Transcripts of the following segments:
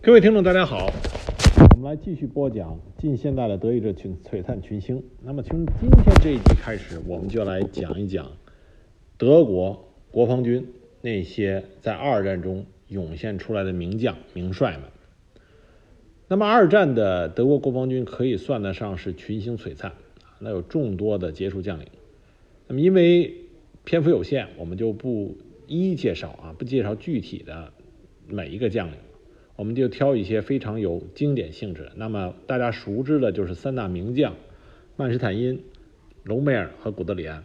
各位听众，大家好，我们来继续播讲近现代的德意志群璀璨群星。那么从今天这一集开始，我们就来讲一讲德国国防军那些在二战中涌现出来的名将名帅们。那么二战的德国国防军可以算得上是群星璀璨，那有众多的杰出将领。那么因为篇幅有限，我们就不一一介绍啊，不介绍具体的每一个将领，我们就挑一些非常有经典性质。那么大家熟知的就是三大名将：曼施坦因、隆美尔和古德里安。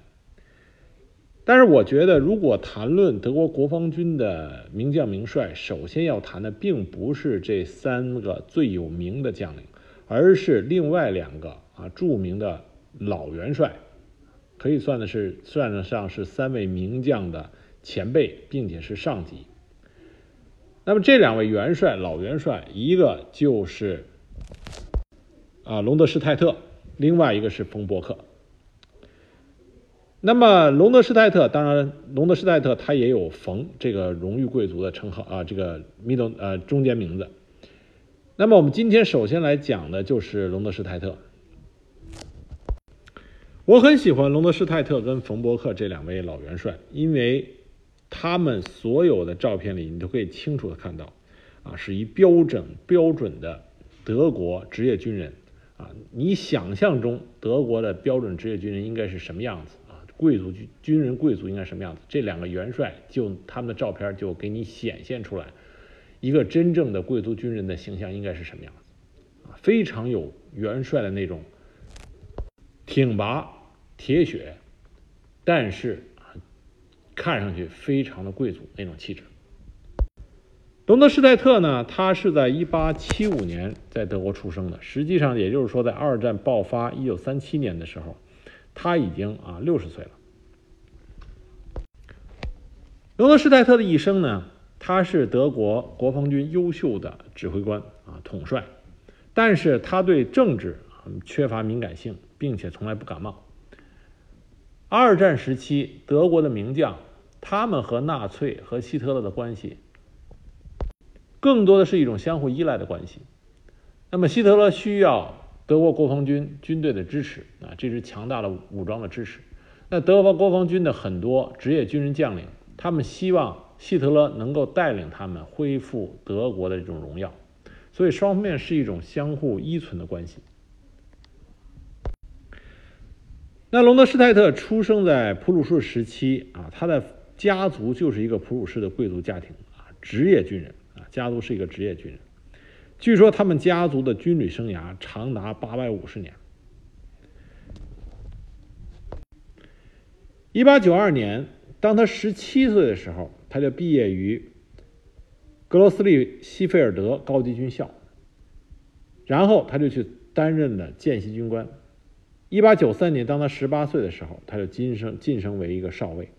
但是我觉得，如果谈论德国国防军的名将名帅，首先要谈的并不是这三个最有名的将领，而是另外两个啊著名的老元帅。可以算的是，算得上是三位名将的前辈，并且是上级。那么这两位元帅，老元帅，一个就是啊隆德施泰特，另外一个是冯伯克。那么隆德施泰特，当然隆德施泰特他也有冯这个荣誉贵族的称号啊，这个 middle 呃中间名字。那么我们今天首先来讲的就是隆德施泰特。我很喜欢隆德施泰特跟冯伯克这两位老元帅，因为他们所有的照片里，你都可以清楚的看到，啊，是一标准标准的德国职业军人，啊，你想象中德国的标准职业军人应该是什么样子啊？贵族军军人贵族应该什么样子？这两个元帅就他们的照片就给你显现出来，一个真正的贵族军人的形象应该是什么样子？啊，非常有元帅的那种。挺拔、铁血，但是，看上去非常的贵族那种气质。隆德施泰特呢，他是在1875年在德国出生的，实际上也就是说，在二战爆发1937年的时候，他已经啊60岁了。隆德施泰特的一生呢，他是德国国防军优秀的指挥官啊统帅，但是他对政治缺乏敏感性。并且从来不感冒。二战时期，德国的名将，他们和纳粹和希特勒的关系，更多的是一种相互依赖的关系。那么，希特勒需要德国国防军军队的支持啊，这支强大的武装的支持。那德国国防军的很多职业军人将领，他们希望希特勒能够带领他们恢复德国的这种荣耀，所以双方面是一种相互依存的关系。那隆德施泰特出生在普鲁士时期啊，他的家族就是一个普鲁士的贵族家庭啊，职业军人啊，家族是一个职业军人。据说他们家族的军旅生涯长达八百五十年。一八九二年，当他十七岁的时候，他就毕业于格罗斯利希菲尔德高级军校，然后他就去担任了见习军官。一八九三年，当他十八岁的时候，他就晋升晋升为一个少尉。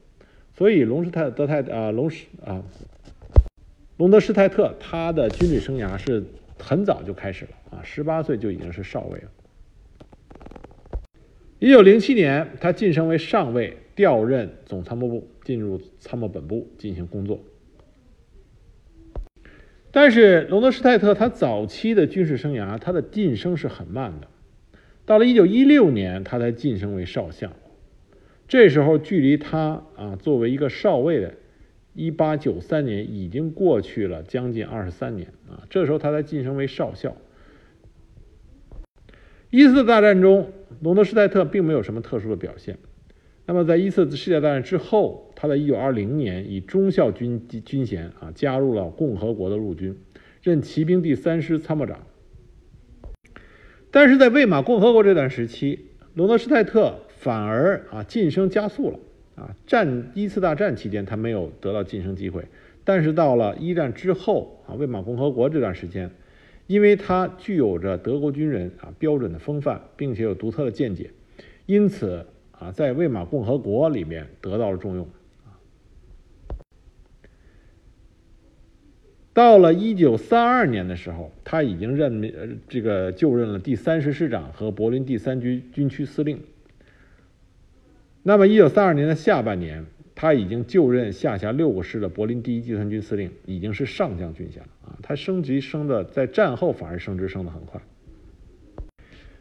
所以，隆施泰德泰啊，隆施啊，隆德施泰特他的军旅生涯是很早就开始了啊，十八岁就已经是少尉了。一九零七年，他晋升为上尉，调任总参谋部，进入参谋本部进行工作。但是，隆德施泰特他早期的军事生涯，他的晋升是很慢的。到了一九一六年，他才晋升为少将。这时候，距离他啊作为一个少尉的一八九三年已经过去了将近二十三年啊。这时候，他才晋升为少校。一次大战中，隆德施泰特并没有什么特殊的表现。那么，在一次世界大战之后，他在一九二零年以中校军军衔啊加入了共和国的陆军，任骑兵第三师参谋长。但是在魏玛共和国这段时期，隆德施泰特反而啊晋升加速了啊。战一次大战期间他没有得到晋升机会，但是到了一战之后啊，魏玛共和国这段时间，因为他具有着德国军人啊标准的风范，并且有独特的见解，因此啊在魏玛共和国里面得到了重用。到了一九三二年的时候，他已经任命呃这个就任了第三师师长和柏林第三军军区司令。那么一九三二年的下半年，他已经就任下辖六个师的柏林第一集团军司令，已经是上将军衔了啊。他升级升的在战后反而升职升的很快。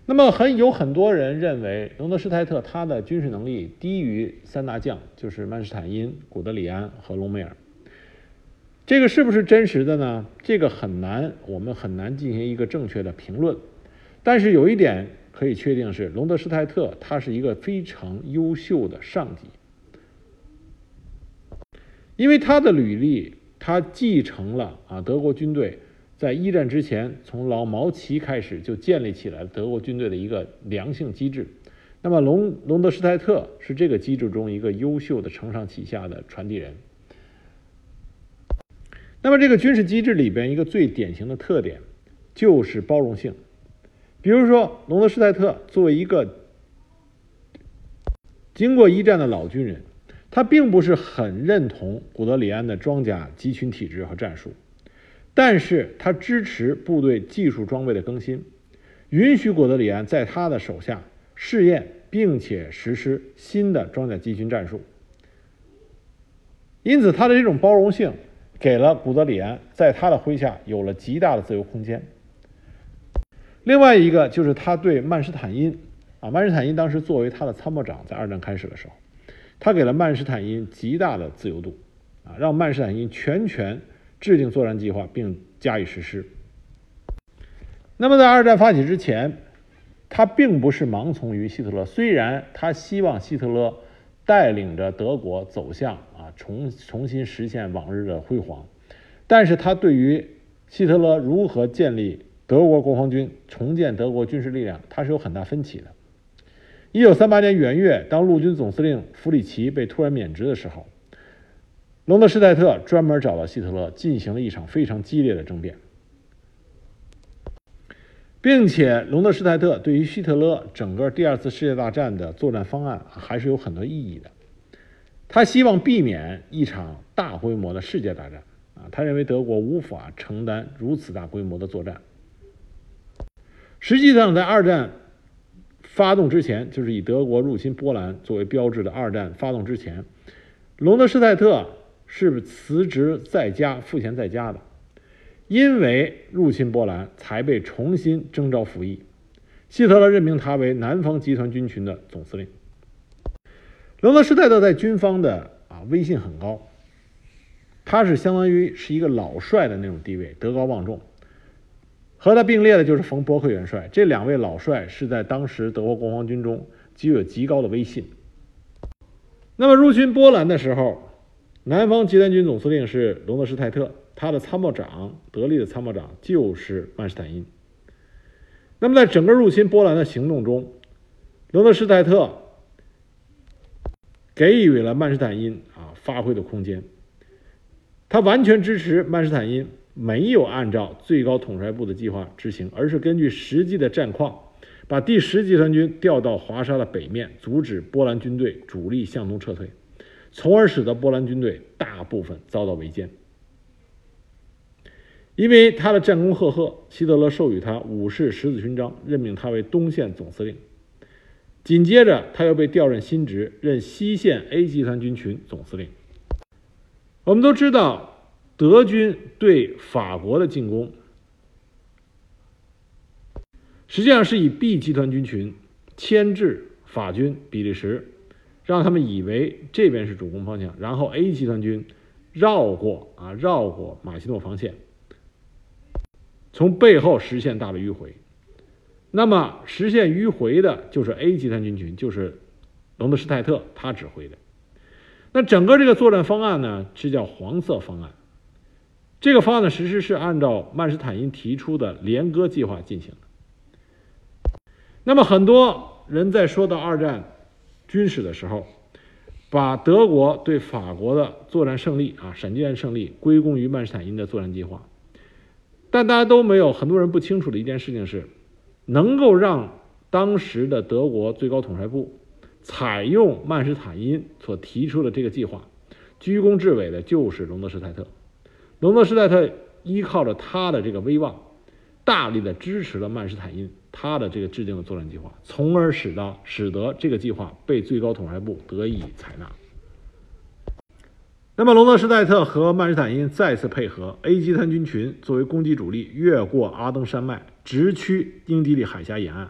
那么很有很多人认为隆德施泰特他的军事能力低于三大将，就是曼施坦因、古德里安和隆美尔。这个是不是真实的呢？这个很难，我们很难进行一个正确的评论。但是有一点可以确定是，隆德施泰特他是一个非常优秀的上级，因为他的履历，他继承了啊德国军队。在一战之前，从老毛奇开始就建立起来德国军队的一个良性机制。那么隆隆德施泰特是这个机制中一个优秀的承上启下的传递人。那么这个军事机制里边一个最典型的特点就是包容性。比如说隆德施泰特作为一个经过一战的老军人，他并不是很认同古德里安的装甲集群体制和战术。但是他支持部队技术装备的更新，允许古德里安在他的手下试验并且实施新的装甲集群战术。因此，他的这种包容性给了古德里安在他的麾下有了极大的自由空间。另外一个就是他对曼施坦因啊，曼施坦因当时作为他的参谋长，在二战开始的时候，他给了曼施坦因极大的自由度啊，让曼施坦因全权。制定作战计划并加以实施。那么，在二战发起之前，他并不是盲从于希特勒。虽然他希望希特勒带领着德国走向重重新实现往日的辉煌，但是他对于希特勒如何建立德国国防军、重建德国军事力量，他是有很大分歧的。一九三八年元月，当陆军总司令弗里奇被突然免职的时候。隆德施泰特专门找到希特勒，进行了一场非常激烈的争辩，并且隆德施泰特对于希特勒整个第二次世界大战的作战方案还是有很多意义的。他希望避免一场大规模的世界大战啊，他认为德国无法承担如此大规模的作战。实际上，在二战发动之前，就是以德国入侵波兰作为标志的二战发动之前，隆德施泰特。是辞职在家、赋闲在家的，因为入侵波兰才被重新征召服役。希特勒任命他为南方集团军群的总司令。隆德施泰特在军方的啊威信很高，他是相当于是一个老帅的那种地位，德高望重。和他并列的就是冯伯克元帅，这两位老帅是在当时德国国防军中具有极高的威信。那么入侵波兰的时候。南方集团军总司令是隆德施泰特，他的参谋长得力的参谋长就是曼施坦因。那么，在整个入侵波兰的行动中，隆德施泰特给予了曼施坦因啊发挥的空间，他完全支持曼施坦因没有按照最高统帅部的计划执行，而是根据实际的战况，把第十集团军调到华沙的北面，阻止波兰军队主力向东撤退。从而使得波兰军队大部分遭到围歼。因为他的战功赫赫，希特勒授予他武士十字勋章，任命他为东线总司令。紧接着，他又被调任新职，任西线 A 集团军群总司令。我们都知道，德军对法国的进攻，实际上是以 B 集团军群牵制法军比利时。让他们以为这边是主攻方向，然后 A 集团军绕过啊，绕过马奇诺防线，从背后实现大的迂回。那么实现迂回的就是 A 集团军群，就是隆德施泰特他指挥的。那整个这个作战方案呢，是叫黄色方案。这个方案的实施是按照曼施坦因提出的连歌计划进行的。那么很多人在说到二战。军史的时候，把德国对法国的作战胜利啊，闪击战胜利归功于曼施坦因的作战计划。但大家都没有，很多人不清楚的一件事情是，能够让当时的德国最高统帅部采用曼施坦因所提出的这个计划，居功至伟的就是隆德施泰特。隆德施泰特依靠着他的这个威望，大力的支持了曼施坦因。他的这个制定的作战计划，从而使到使得这个计划被最高统帅部得以采纳。那么隆德施泰特和曼施坦因再次配合，A 集团军群作为攻击主力，越过阿登山脉，直趋英吉利海峡沿岸，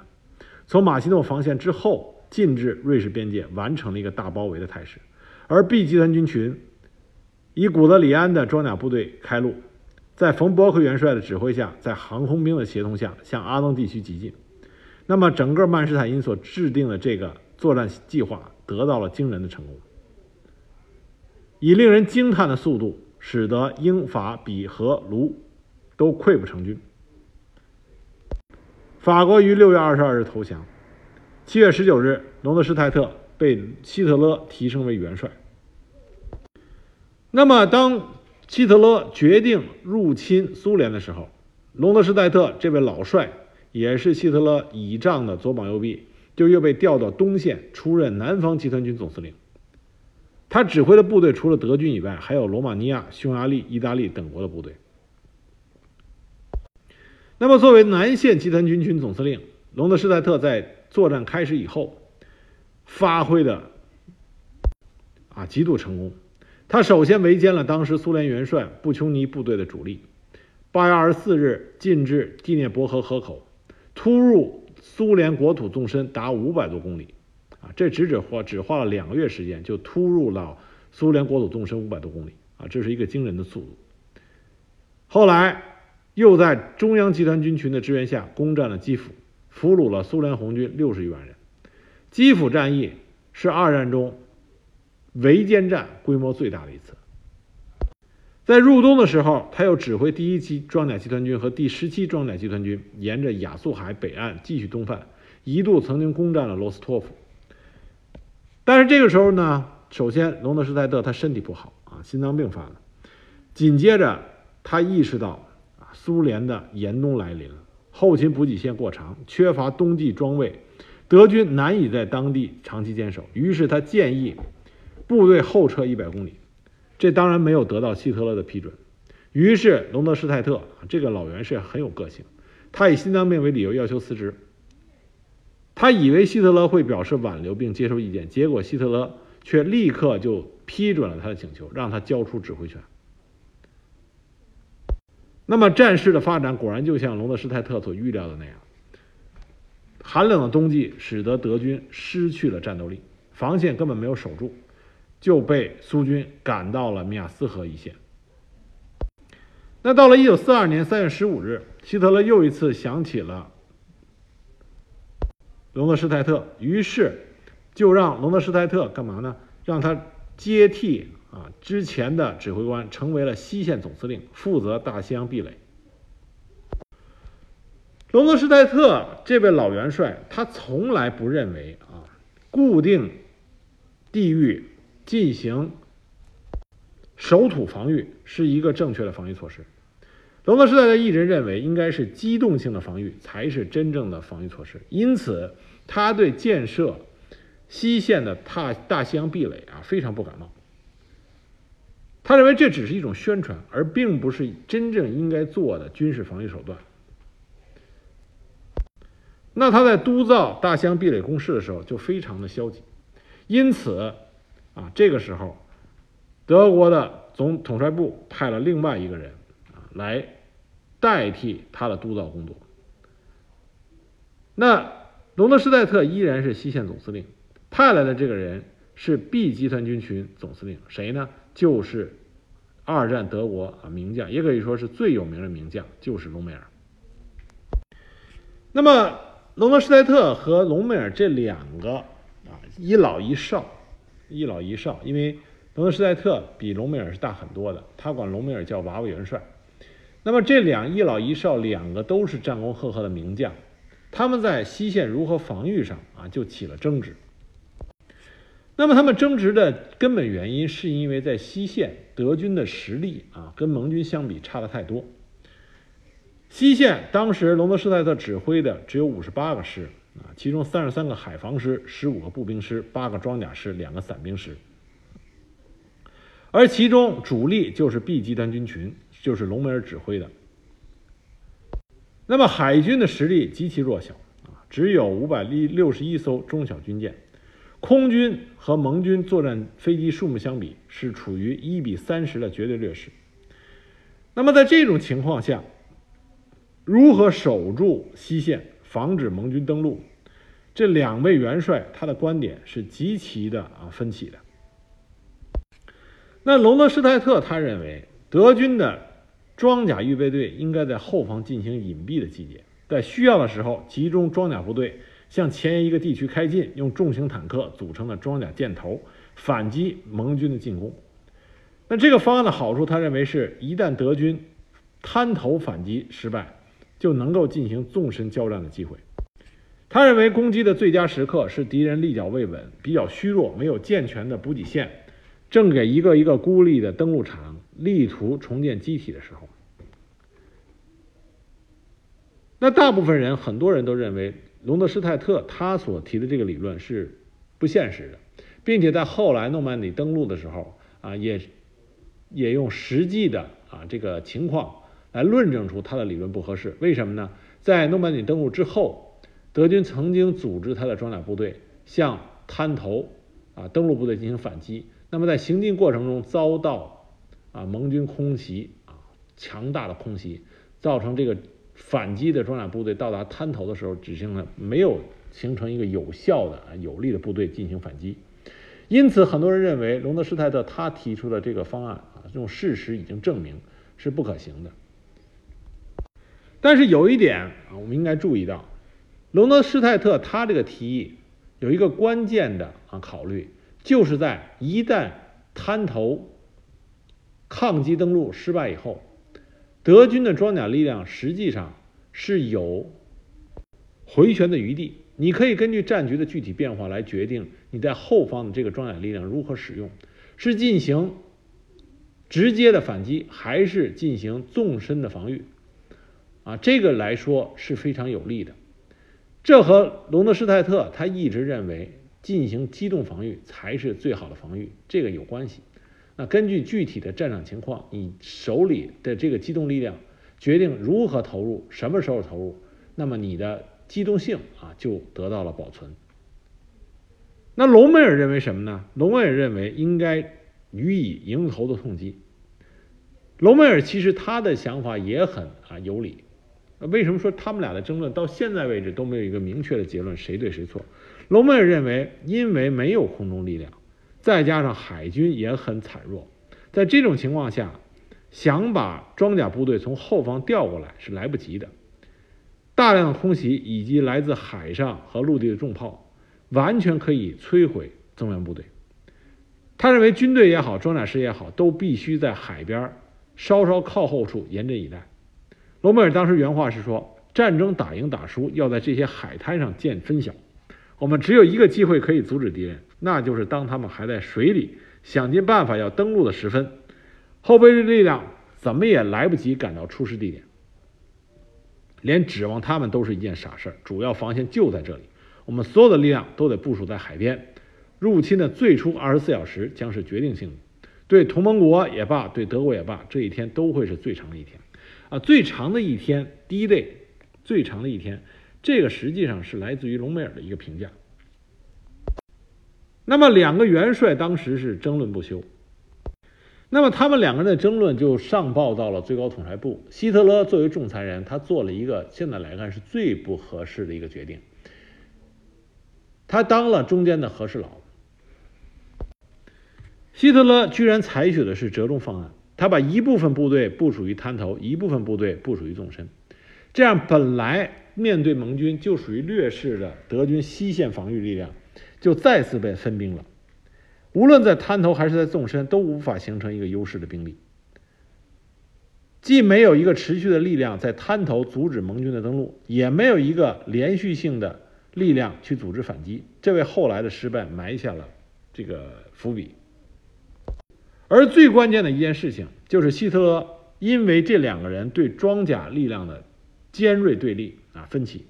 从马其诺防线之后进至瑞士边界，完成了一个大包围的态势。而 B 集团军群以古德里安的装甲部队开路，在冯伯克元帅的指挥下，在航空兵的协同下，向阿登地区急进。那么，整个曼施坦因所制定的这个作战计划得到了惊人的成功。以令人惊叹的速度，使得英法比和卢都溃不成军。法国于六月二十二日投降。七月十九日，隆德施泰特被希特勒提升为元帅。那么，当希特勒决定入侵苏联的时候，隆德施泰特这位老帅，也是希特勒倚仗的左膀右臂，就又被调到东线，出任南方集团军总司令。他指挥的部队除了德军以外，还有罗马尼亚、匈牙利、意大利等国的部队。那么，作为南线集团军群总司令，隆德施泰特在作战开始以后发挥的啊极度成功。他首先围歼了当时苏联元帅布琼尼部队的主力。八月二十四日，进至第聂伯河河口，突入苏联国土纵深达五百多公里。啊，这只只花只花了两个月时间，就突入了苏联国土纵深五百多公里啊，这是一个惊人的速度。后来又在中央集团军群的支援下攻占了基辅，俘虏了苏联红军六十余万人。基辅战役是二战中围歼战规模最大的一次。在入冬的时候，他又指挥第一期装甲集团军和第十七装甲集团军沿着亚速海北岸继续东犯，一度曾经攻占了罗斯托夫。但是这个时候呢，首先隆德施泰特他身体不好啊，心脏病犯了。紧接着他意识到，苏联的严冬来临了，后勤补给线过长，缺乏冬季装备，德军难以在当地长期坚守。于是他建议部队后撤一百公里，这当然没有得到希特勒的批准。于是隆德施泰特这个老元帅很有个性，他以心脏病为理由要求辞职。他以为希特勒会表示挽留并接受意见，结果希特勒却立刻就批准了他的请求，让他交出指挥权。那么战事的发展果然就像隆德施泰特所预料的那样，寒冷的冬季使得德军失去了战斗力，防线根本没有守住，就被苏军赶到了米亚斯河一线。那到了一九四二年三月十五日，希特勒又一次想起了。隆德施泰特于是就让隆德施泰特干嘛呢？让他接替啊之前的指挥官，成为了西线总司令，负责大西洋壁垒。隆德施泰特这位老元帅，他从来不认为啊固定地域进行守土防御是一个正确的防御措施。隆德施泰特一直认为，应该是机动性的防御才是真正的防御措施。因此，他对建设西线的大大西洋壁垒啊非常不感冒。他认为这只是一种宣传，而并不是真正应该做的军事防御手段。那他在督造大西洋壁垒工事的时候就非常的消极。因此，啊，这个时候，德国的总统帅部派了另外一个人。啊来代替他的督造工作。那隆德施泰特依然是西线总司令，派来的这个人是 B 集团军群总司令，谁呢？就是二战德国啊名将，也可以说是最有名的名将，就是隆美尔。那么隆德施泰特和隆美尔这两个啊一老一少，一老一少，因为隆德施泰特比隆美尔是大很多的，他管隆美尔叫娃娃元帅。那么这两一老一少两个都是战功赫赫的名将，他们在西线如何防御上啊就起了争执。那么他们争执的根本原因是因为在西线德军的实力啊跟盟军相比差的太多。西线当时隆德施泰特指挥的只有五十八个师啊，其中三十三个海防师、十五个步兵师、八个装甲师、两个伞兵师，而其中主力就是 B 集团军群。就是隆美尔指挥的。那么海军的实力极其弱小啊，只有五百六十一艘中小军舰，空军和盟军作战飞机数目相比是处于一比三十的绝对劣势。那么在这种情况下，如何守住西线，防止盟军登陆？这两位元帅他的观点是极其的啊分歧的。那隆德施泰特他认为，德军的装甲预备队应该在后方进行隐蔽的集结，在需要的时候集中装甲部队向前沿一个地区开进，用重型坦克组成的装甲箭头反击盟军的进攻。那这个方案的好处，他认为是一旦德军滩头反击失败，就能够进行纵深交战的机会。他认为攻击的最佳时刻是敌人立脚未稳、比较虚弱、没有健全的补给线，正给一个一个孤立的登陆场力图重建机体的时候。那大部分人，很多人都认为隆德施泰特他所提的这个理论是不现实的，并且在后来诺曼底登陆的时候啊，也也用实际的啊这个情况来论证出他的理论不合适。为什么呢？在诺曼底登陆之后。德军曾经组织他的装甲部队向滩头啊登陆部队进行反击，那么在行进过程中遭到啊盟军空袭啊强大的空袭，造成这个反击的装甲部队到达滩头的时候，只剩了没有形成一个有效的有力的部队进行反击，因此很多人认为隆德施泰特他提出的这个方案啊，这种事实已经证明是不可行的。但是有一点啊，我们应该注意到。隆德施泰特他这个提议有一个关键的啊考虑，就是在一旦滩头抗击登陆失败以后，德军的装甲力量实际上是有回旋的余地。你可以根据战局的具体变化来决定你在后方的这个装甲力量如何使用，是进行直接的反击，还是进行纵深的防御？啊，这个来说是非常有利的。这和隆德施泰特他一直认为进行机动防御才是最好的防御，这个有关系。那根据具体的战场情况，你手里的这个机动力量决定如何投入，什么时候投入，那么你的机动性啊就得到了保存。那隆美尔认为什么呢？隆美尔认为应该予以迎头的痛击。隆美尔其实他的想法也很啊有理。为什么说他们俩的争论到现在为止都没有一个明确的结论，谁对谁错？隆美尔认为，因为没有空中力量，再加上海军也很惨弱，在这种情况下，想把装甲部队从后方调过来是来不及的。大量的空袭以及来自海上和陆地的重炮，完全可以摧毁增援部队。他认为，军队也好，装甲师也好，都必须在海边稍稍靠后处严阵以待。罗梅尔当时原话是说：“战争打赢打输要在这些海滩上见分晓。我们只有一个机会可以阻止敌人，那就是当他们还在水里想尽办法要登陆的时分，后备力量怎么也来不及赶到出事地点。连指望他们都是一件傻事。主要防线就在这里，我们所有的力量都得部署在海边。入侵的最初二十四小时将是决定性的，对同盟国也罢，对德国也罢，这一天都会是最长的一天。”啊，最长的一天，第一天最长的一天，这个实际上是来自于隆美尔的一个评价。那么两个元帅当时是争论不休。那么他们两个人的争论就上报到了最高统帅部。希特勒作为仲裁人，他做了一个现在来看是最不合适的一个决定。他当了中间的和事佬。希特勒居然采取的是折中方案。他把一部分部队部署于滩头，一部分部队部署于纵深，这样本来面对盟军就属于劣势的德军西线防御力量，就再次被分兵了。无论在滩头还是在纵深，都无法形成一个优势的兵力。既没有一个持续的力量在滩头阻止盟军的登陆，也没有一个连续性的力量去组织反击，这为后来的失败埋下了这个伏笔。而最关键的一件事情，就是希特勒因为这两个人对装甲力量的尖锐对立啊分歧，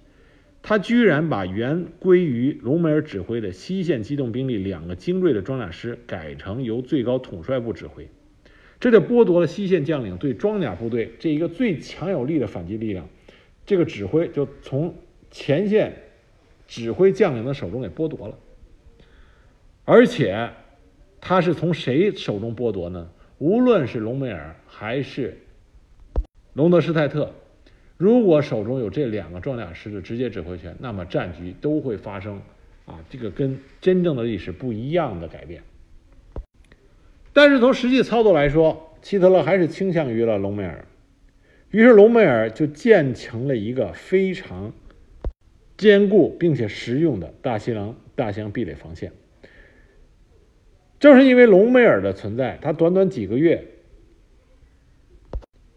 他居然把原归于隆美尔指挥的西线机动兵力两个精锐的装甲师改成由最高统帅部指挥，这就剥夺了西线将领对装甲部队这一个最强有力的反击力量，这个指挥就从前线指挥将领的手中给剥夺了。而且他是从谁手中剥夺呢？无论是隆美尔还是隆德施泰特，如果手中有这两个装甲师的直接指挥权，那么战局都会发生啊，这个跟真正的历史不一样的改变。但是从实际操作来说，希特勒还是倾向于了隆美尔，于是隆美尔就建成了一个非常坚固并且实用的大西洋大西洋壁垒防线。正是因为隆美尔的存在，他短短几个月，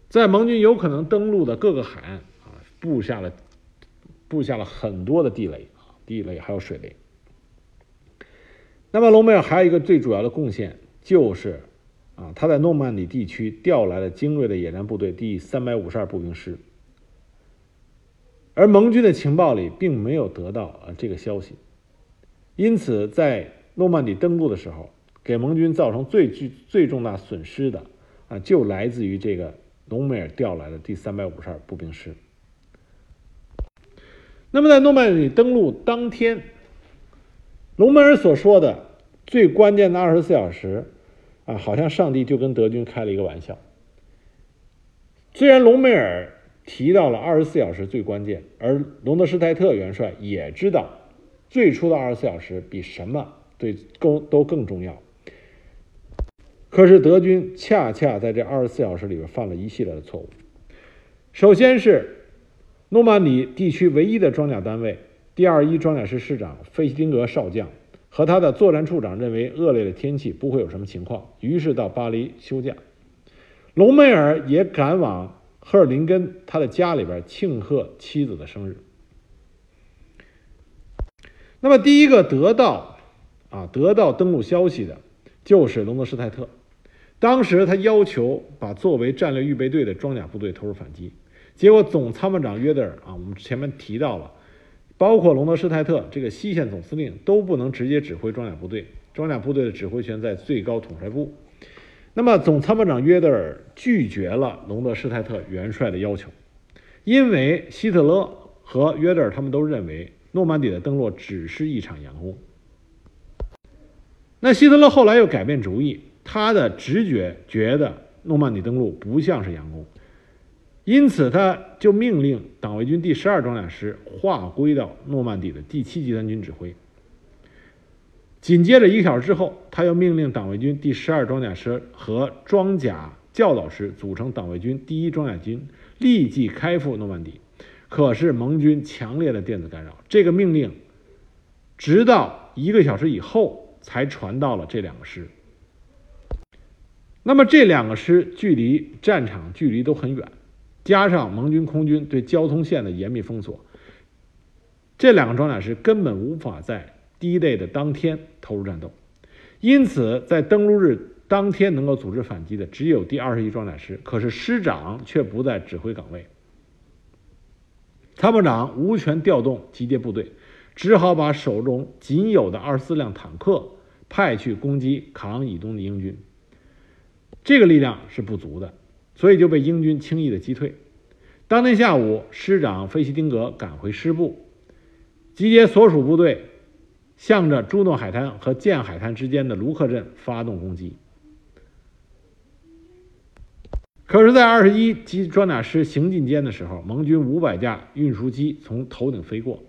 在盟军有可能登陆的各个海岸啊，布下了布下了很多的地雷啊，地雷还有水雷。那么隆美尔还有一个最主要的贡献。就是，啊，他在诺曼底地区调来了精锐的野战部队第三百五十二步兵师，而盟军的情报里并没有得到啊这个消息，因此在诺曼底登陆的时候，给盟军造成最巨最重大损失的啊，就来自于这个隆美尔调来的第三百五十二步兵师。那么在诺曼底登陆当天，隆美尔所说的最关键的二十四小时。啊，好像上帝就跟德军开了一个玩笑。虽然隆美尔提到了二十四小时最关键，而隆德施泰特元帅也知道最初的二十四小时比什么对更都更重要。可是德军恰恰在这二十四小时里边犯了一系列的错误。首先是诺曼底地区唯一的装甲单位第二一装甲师师长费希丁格少将。和他的作战处长认为恶劣的天气不会有什么情况，于是到巴黎休假。隆美尔也赶往赫尔林根他的家里边庆贺妻子的生日。那么第一个得到啊得到登陆消息的就是隆德施泰特，当时他要求把作为战略预备队的装甲部队投入反击，结果总参谋长约德尔啊，我们前面提到了。包括隆德施泰特这个西线总司令都不能直接指挥装甲部队，装甲部队的指挥权在最高统帅部。那么总参谋长约德尔拒绝了隆德施泰特元帅的要求，因为希特勒和约德尔他们都认为诺曼底的登陆只是一场佯攻。那希特勒后来又改变主意，他的直觉觉得诺曼底登陆不像是佯攻。因此，他就命令党卫军第十二装甲师划归到诺曼底的第七集团军指挥。紧接着一个小时之后，他又命令党卫军第十二装甲师和装甲教导师组成党卫军第一装甲军，立即开赴诺曼底。可是盟军强烈的电子干扰，这个命令直到一个小时以后才传到了这两个师。那么这两个师距离战场距离都很远。加上盟军空军对交通线的严密封锁，这两个装甲师根本无法在第一 day 的当天投入战斗。因此，在登陆日当天能够组织反击的只有第二十一装甲师，可是师长却不在指挥岗位，参谋长无权调动集结部队，只好把手中仅有的二十四辆坦克派去攻击卡昂以东的英军。这个力量是不足的。所以就被英军轻易的击退。当天下午，师长费希丁格赶回师部，集结所属部队，向着朱诺海滩和建海滩之间的卢克镇发动攻击。可是，在二十一机装甲师行进间的时候，盟军五百架运输机从头顶飞过。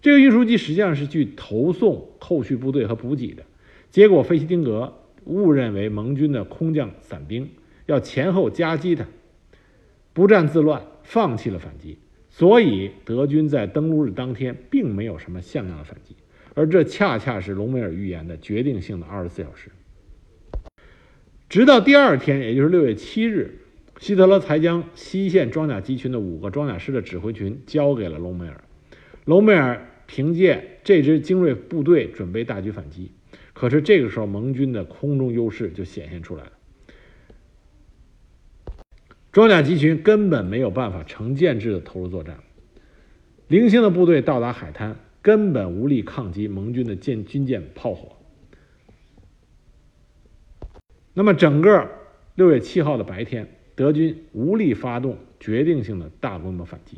这个运输机实际上是去投送后续部队和补给的，结果费希丁格误认为盟军的空降伞兵。要前后夹击他，不战自乱，放弃了反击。所以德军在登陆日当天并没有什么像样的反击，而这恰恰是隆美尔预言的决定性的二十四小时。直到第二天，也就是六月七日，希特勒才将西线装甲集群的五个装甲师的指挥群交给了隆美尔。隆美尔凭借这支精锐部队准备大举反击，可是这个时候盟军的空中优势就显现出来了。装甲集群根本没有办法成建制的投入作战，零星的部队到达海滩，根本无力抗击盟军的舰军舰炮火。那么，整个六月七号的白天，德军无力发动决定性的大规模反击。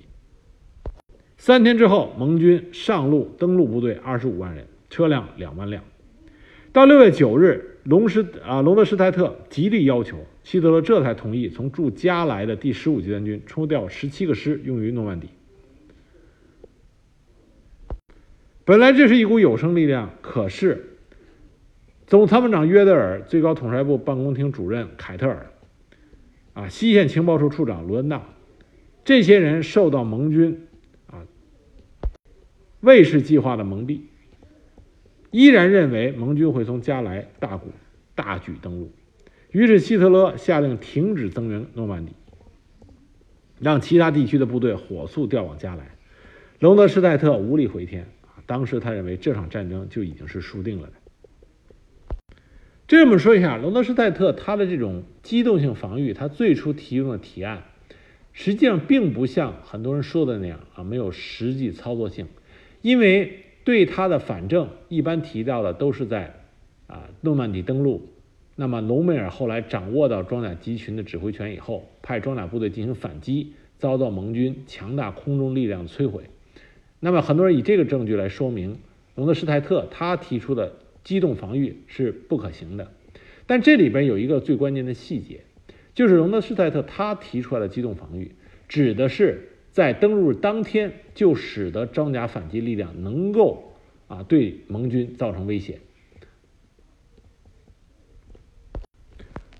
三天之后，盟军上路登陆部队二十五万人，车辆两万辆。到六月九日，隆施啊隆德施泰特极力要求，希特勒这才同意从驻加莱的第十五集团军抽调十七个师用于诺曼底。本来这是一股有生力量，可是总参谋长约德尔、最高统帅部办公厅主任凯特尔、啊西线情报处处长卢恩纳，这些人受到盟军啊卫士计划的蒙蔽。依然认为盟军会从加莱大谷大举登陆，于是希特勒下令停止增援诺曼底，让其他地区的部队火速调往加莱。隆德施泰特无力回天啊！当时他认为这场战争就已经是输定了的。这我们说一下，隆德施泰特他的这种机动性防御，他最初提供的提案，实际上并不像很多人说的那样啊，没有实际操作性，因为。对他的反正一般提到的都是在啊诺曼底登陆，那么隆美尔后来掌握到装甲集群的指挥权以后，派装甲部队进行反击，遭到盟军强大空中力量摧毁。那么很多人以这个证据来说明隆德施泰特他提出的机动防御是不可行的。但这里边有一个最关键的细节，就是隆德施泰特他提出来的机动防御指的是。在登陆当天，就使得装甲反击力量能够啊对盟军造成威胁。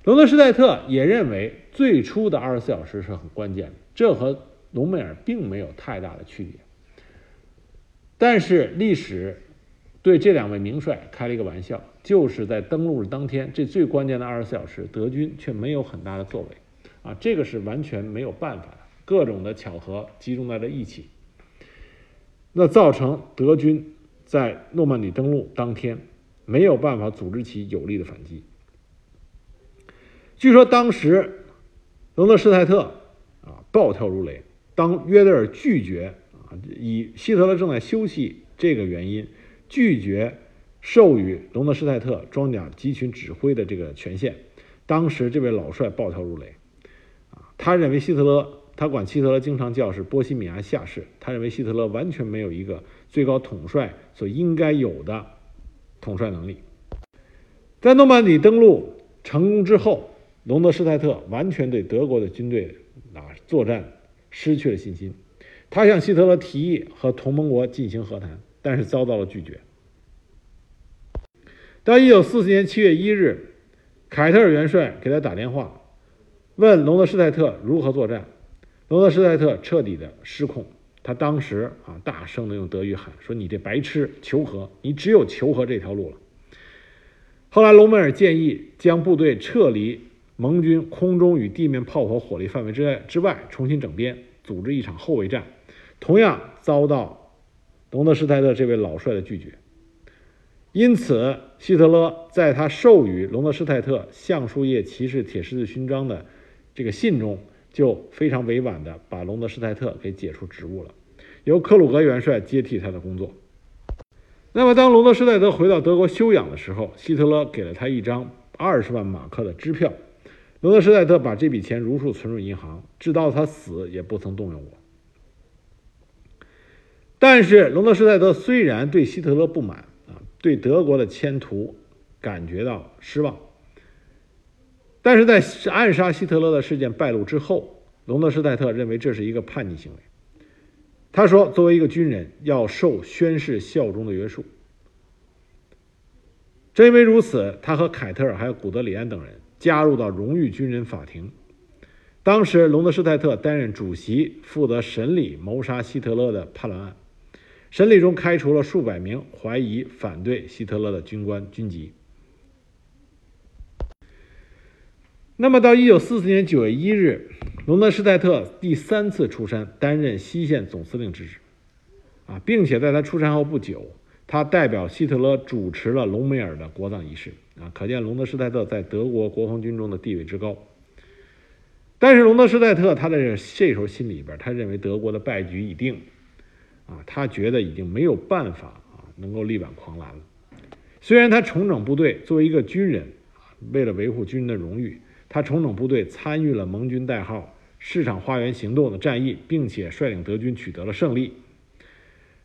隆德施泰特也认为，最初的二十四小时是很关键的，这和隆美尔并没有太大的区别。但是历史对这两位名帅开了一个玩笑，就是在登陆当天这最关键的二十四小时，德军却没有很大的作为，啊，这个是完全没有办法的。各种的巧合集中在了一起，那造成德军在诺曼底登陆当天没有办法组织起有力的反击。据说当时隆德施泰特啊暴跳如雷，当约德尔拒绝啊以希特勒正在休息这个原因拒绝授予隆德施泰特装甲集群指挥的这个权限，当时这位老帅暴跳如雷啊，他认为希特勒。他管希特勒经常叫是波西米亚下士，他认为希特勒完全没有一个最高统帅所应该有的统帅能力。在诺曼底登陆成功之后，隆德施泰特完全对德国的军队啊作战失去了信心。他向希特勒提议和同盟国进行和谈，但是遭到了拒绝。到一九四四年七月一日，凯特尔元帅给他打电话，问隆德施泰特如何作战。罗德施泰特彻底的失控，他当时啊大声的用德语喊说：“你这白痴，求和！你只有求和这条路了。”后来隆美尔建议将部队撤离盟军空中与地面炮火火力范围之外，之外重新整编，组织一场后卫战，同样遭到隆德施泰特这位老帅的拒绝。因此，希特勒在他授予隆德施泰特橡树叶骑士铁十字勋章的这个信中。就非常委婉地把隆德施泰特给解除职务了，由克鲁格元帅接替他的工作。那么，当隆德施泰特回到德国休养的时候，希特勒给了他一张二十万马克的支票。隆德施泰特把这笔钱如数存入银行，直到他死也不曾动用过。但是，隆德施泰特虽然对希特勒不满啊，对德国的前途感觉到失望。但是在暗杀希特勒的事件败露之后，隆德施泰特认为这是一个叛逆行为。他说：“作为一个军人，要受宣誓效忠的约束。”正因为如此，他和凯特尔还有古德里安等人加入到荣誉军人法庭。当时，隆德施泰特担任主席，负责审理谋杀希特勒的叛乱案。审理中开除了数百名怀疑反对希特勒的军官军籍。那么，到一九四四年九月一日，隆德施泰特第三次出山担任西线总司令之职，啊，并且在他出山后不久，他代表希特勒主持了隆美尔的国葬仪式，啊，可见隆德施泰特在德国国防军中的地位之高。但是，隆德施泰特他在这时候心里边，他认为德国的败局已定，啊，他觉得已经没有办法啊能够力挽狂澜了。虽然他重整部队，作为一个军人，为了维护军人的荣誉。他重整部队，参与了盟军代号“市场花园行动”的战役，并且率领德军取得了胜利。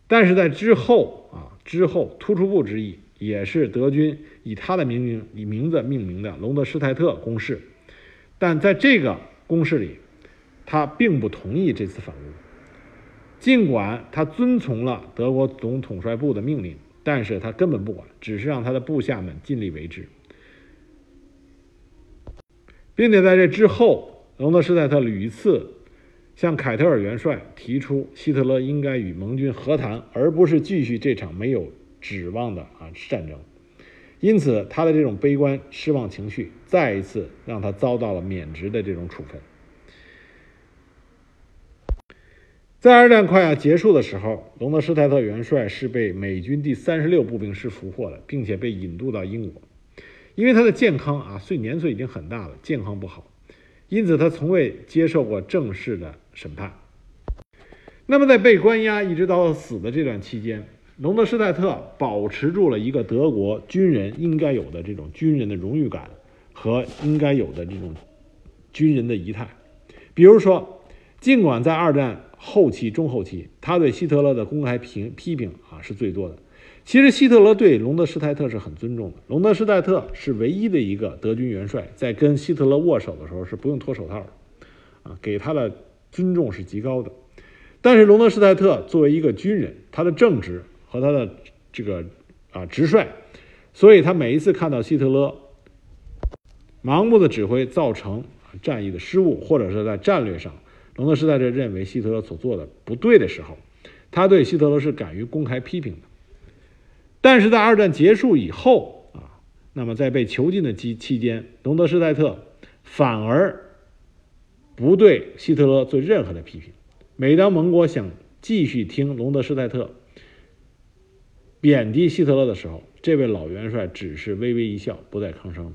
但是在之后啊，之后突出部之役也是德军以他的名名以名字命名的隆德施泰特攻势。但在这个攻势里，他并不同意这次反攻。尽管他遵从了德国总统帅部的命令，但是他根本不管，只是让他的部下们尽力为之，并且在这之后，隆德施泰特屡次向凯特尔元帅提出，希特勒应该与盟军和谈，而不是继续这场没有指望的啊战争。因此，他的这种悲观失望情绪，再一次让他遭到了免职的这种处分。在二战快要结束的时候，隆德施泰特元帅是被美军第三十六步兵师俘获的，并且被引渡到英国。因为他的健康啊，岁年岁已经很大了，健康不好，因此他从未接受过正式的审判。那么在被关押一直到死的这段期间，隆德施泰特保持住了一个德国军人应该有的这种军人的荣誉感和应该有的这种军人的仪态，比如说，尽管在二战。后期、中后期，他对希特勒的公开评批评啊是最多的。其实希特勒对隆德施泰特是很尊重的。隆德施泰特是唯一的一个德军元帅，在跟希特勒握手的时候是不用脱手套的，啊，给他的尊重是极高的。但是隆德施泰特作为一个军人，他的正直和他的这个啊直率，所以他每一次看到希特勒盲目的指挥造成战役的失误，或者是在战略上。隆德施泰特认为希特勒所做的不对的时候，他对希特勒是敢于公开批评的。但是在二战结束以后啊，那么在被囚禁的期期间，隆德施泰特反而不对希特勒做任何的批评。每当盟国想继续听隆德施泰特贬低希特勒的时候，这位老元帅只是微微一笑，不再吭声了。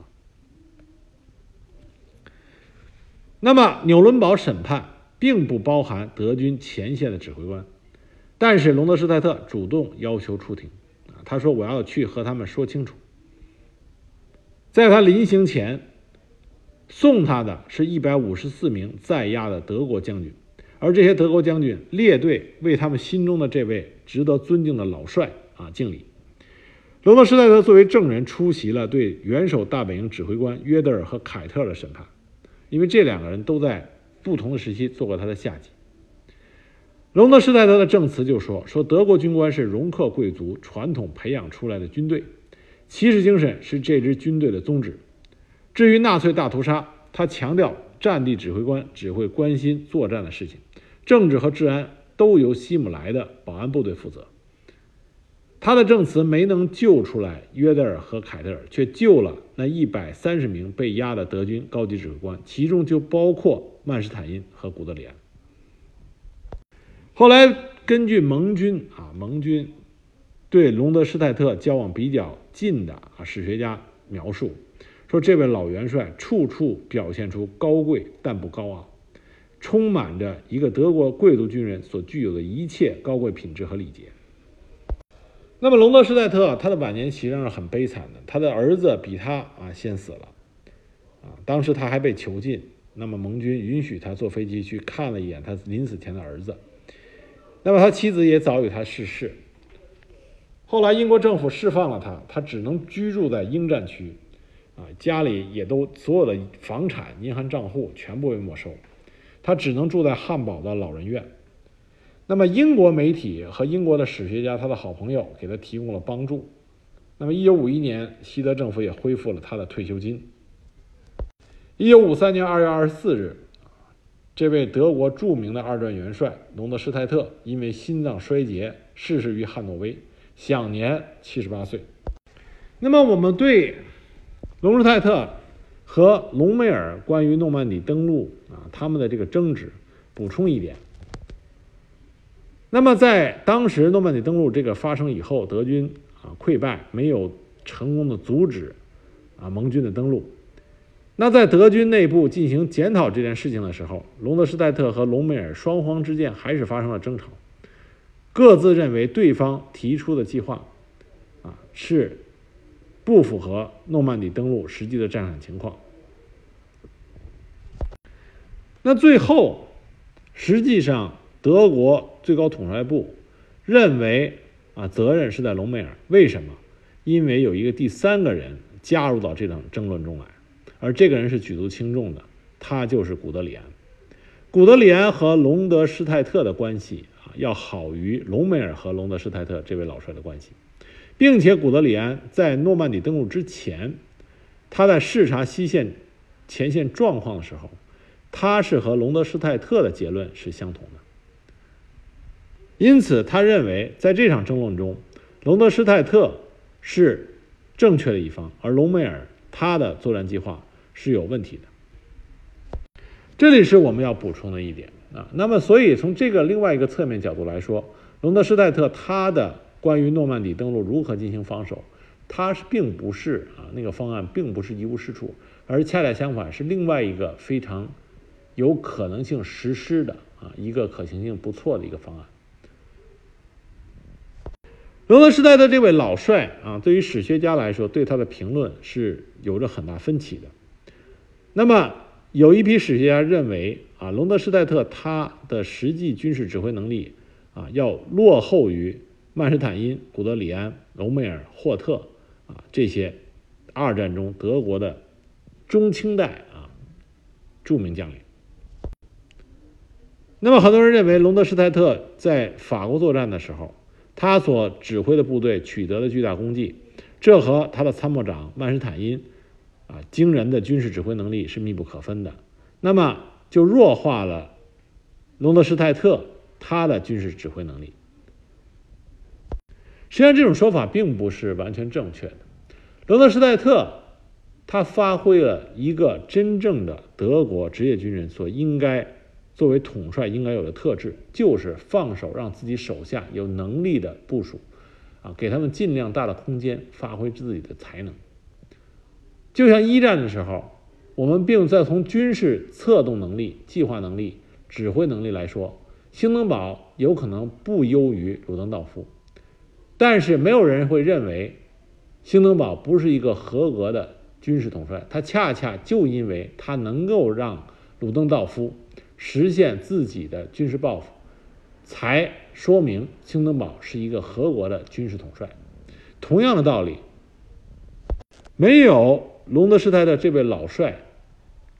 那么纽伦堡审判。并不包含德军前线的指挥官，但是隆德施泰特主动要求出庭，他说我要去和他们说清楚。在他临行前，送他的是一百五十四名在押的德国将军，而这些德国将军列队为他们心中的这位值得尊敬的老帅啊敬礼。罗德施泰特作为证人出席了对元首大本营指挥官约德尔和凯特的审判，因为这两个人都在。不同的时期做过他的下级。隆德施泰德的证词就说：“说德国军官是容克贵族传统培养出来的军队，骑士精神是这支军队的宗旨。至于纳粹大屠杀，他强调战地指挥官只会关心作战的事情，政治和治安都由希姆莱的保安部队负责。”他的证词没能救出来约德尔和凯特尔，却救了那一百三十名被押的德军高级指挥官，其中就包括。曼施坦因和古德里安。后来根据盟军啊，盟军对隆德施泰特交往比较近的啊史学家描述说，这位老元帅处处表现出高贵但不高傲，充满着一个德国贵族军人所具有的一切高贵品质和礼节。那么隆德施泰特他的晚年实际上是很悲惨的，他的儿子比他啊先死了，啊，当时他还被囚禁。那么盟军允许他坐飞机去看了一眼他临死前的儿子，那么他妻子也早与他逝世。后来英国政府释放了他，他只能居住在英战区，啊，家里也都所有的房产、银行账户全部被没收，他只能住在汉堡的老人院。那么英国媒体和英国的史学家，他的好朋友给他提供了帮助。那么一九五一年，西德政府也恢复了他的退休金。一九五三年二月二十四日，这位德国著名的二战元帅隆德施泰特因为心脏衰竭逝世于汉诺威，享年七十八岁。那么，我们对隆施泰特和隆美尔关于诺曼底登陆啊他们的这个争执补充一点。那么，在当时诺曼底登陆这个发生以后，德军啊溃败，没有成功的阻止啊盟军的登陆。那在德军内部进行检讨这件事情的时候，隆德施泰特和隆美尔双方之间还是发生了争吵，各自认为对方提出的计划，啊是不符合诺曼底登陆实际的战场情况。那最后，实际上德国最高统帅部认为啊责任是在隆美尔，为什么？因为有一个第三个人加入到这场争论中来，而这个人是举足轻重的，他就是古德里安。古德里安和隆德施泰特的关系啊，要好于隆美尔和隆德施泰特这位老帅的关系，并且古德里安在诺曼底登陆之前，他在视察西线前线状况的时候，他是和隆德施泰特的结论是相同的。因此，他认为在这场争论中，隆德施泰特是正确的一方，而隆美尔他的作战计划是有问题的。这里是我们要补充的一点啊。那么，所以从这个另外一个侧面角度来说，隆德施泰特他的关于诺曼底登陆如何进行防守，他是并不是啊那个方案并不是一无是处，而恰恰相反是另外一个非常有可能性实施的啊一个可行性不错的一个方案。隆德施泰特这位老帅啊，对于史学家来说，对他的评论是有着很大分歧的。那么。有一批史学家认为，啊，隆德施泰特他的实际军事指挥能力，啊，要落后于曼施坦因、古德里安、隆美尔、霍特，啊，这些二战中德国的中清代啊著名将领。那么，很多人认为，隆德施泰特在法国作战的时候，他所指挥的部队取得了巨大功绩，这和他的参谋长曼施坦因。啊，惊人的军事指挥能力是密不可分的，那么就弱化了隆德施泰特他的军事指挥能力。实际上，这种说法并不是完全正确的。隆德施泰特他发挥了一个真正的德国职业军人所应该作为统帅应该有的特质，就是放手让自己手下有能力的部署，啊，给他们尽量大的空间发挥自己的才能。就像一战的时候，我们并在从军事策动能力、计划能力、指挥能力来说，兴登堡有可能不优于鲁登道夫，但是没有人会认为兴登堡不是一个合格的军事统帅。他恰恰就因为他能够让鲁登道夫实现自己的军事抱负，才说明兴登堡是一个合格的军事统帅。同样的道理，没有。隆德施泰特这位老帅，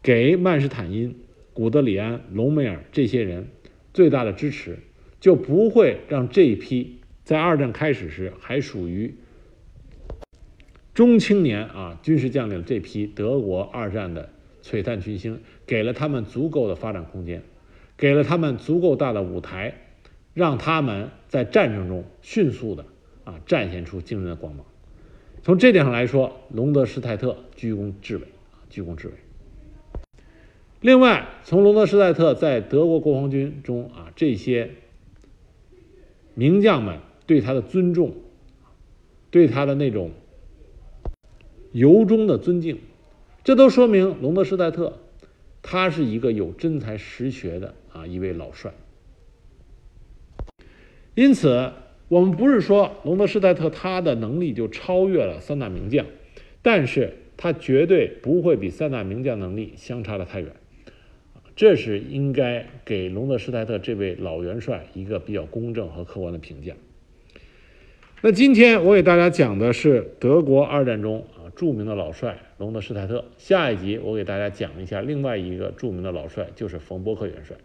给曼施坦因、古德里安、隆美尔这些人最大的支持，就不会让这一批在二战开始时还属于中青年啊军事将领这批德国二战的璀璨群星，给了他们足够的发展空间，给了他们足够大的舞台，让他们在战争中迅速的啊展现出惊人的光芒。从这点上来说，隆德施泰特居功至伟啊，居功至伟。另外，从隆德施泰特在德国国防军中啊这些名将们对他的尊重，对他的那种由衷的尊敬，这都说明隆德施泰特他是一个有真才实学的啊一位老帅。因此。我们不是说隆德施泰特他的能力就超越了三大名将，但是他绝对不会比三大名将能力相差的太远，这是应该给隆德施泰特这位老元帅一个比较公正和客观的评价。那今天我给大家讲的是德国二战中啊著名的老帅隆德施泰特，下一集我给大家讲一下另外一个著名的老帅，就是冯伯克元帅。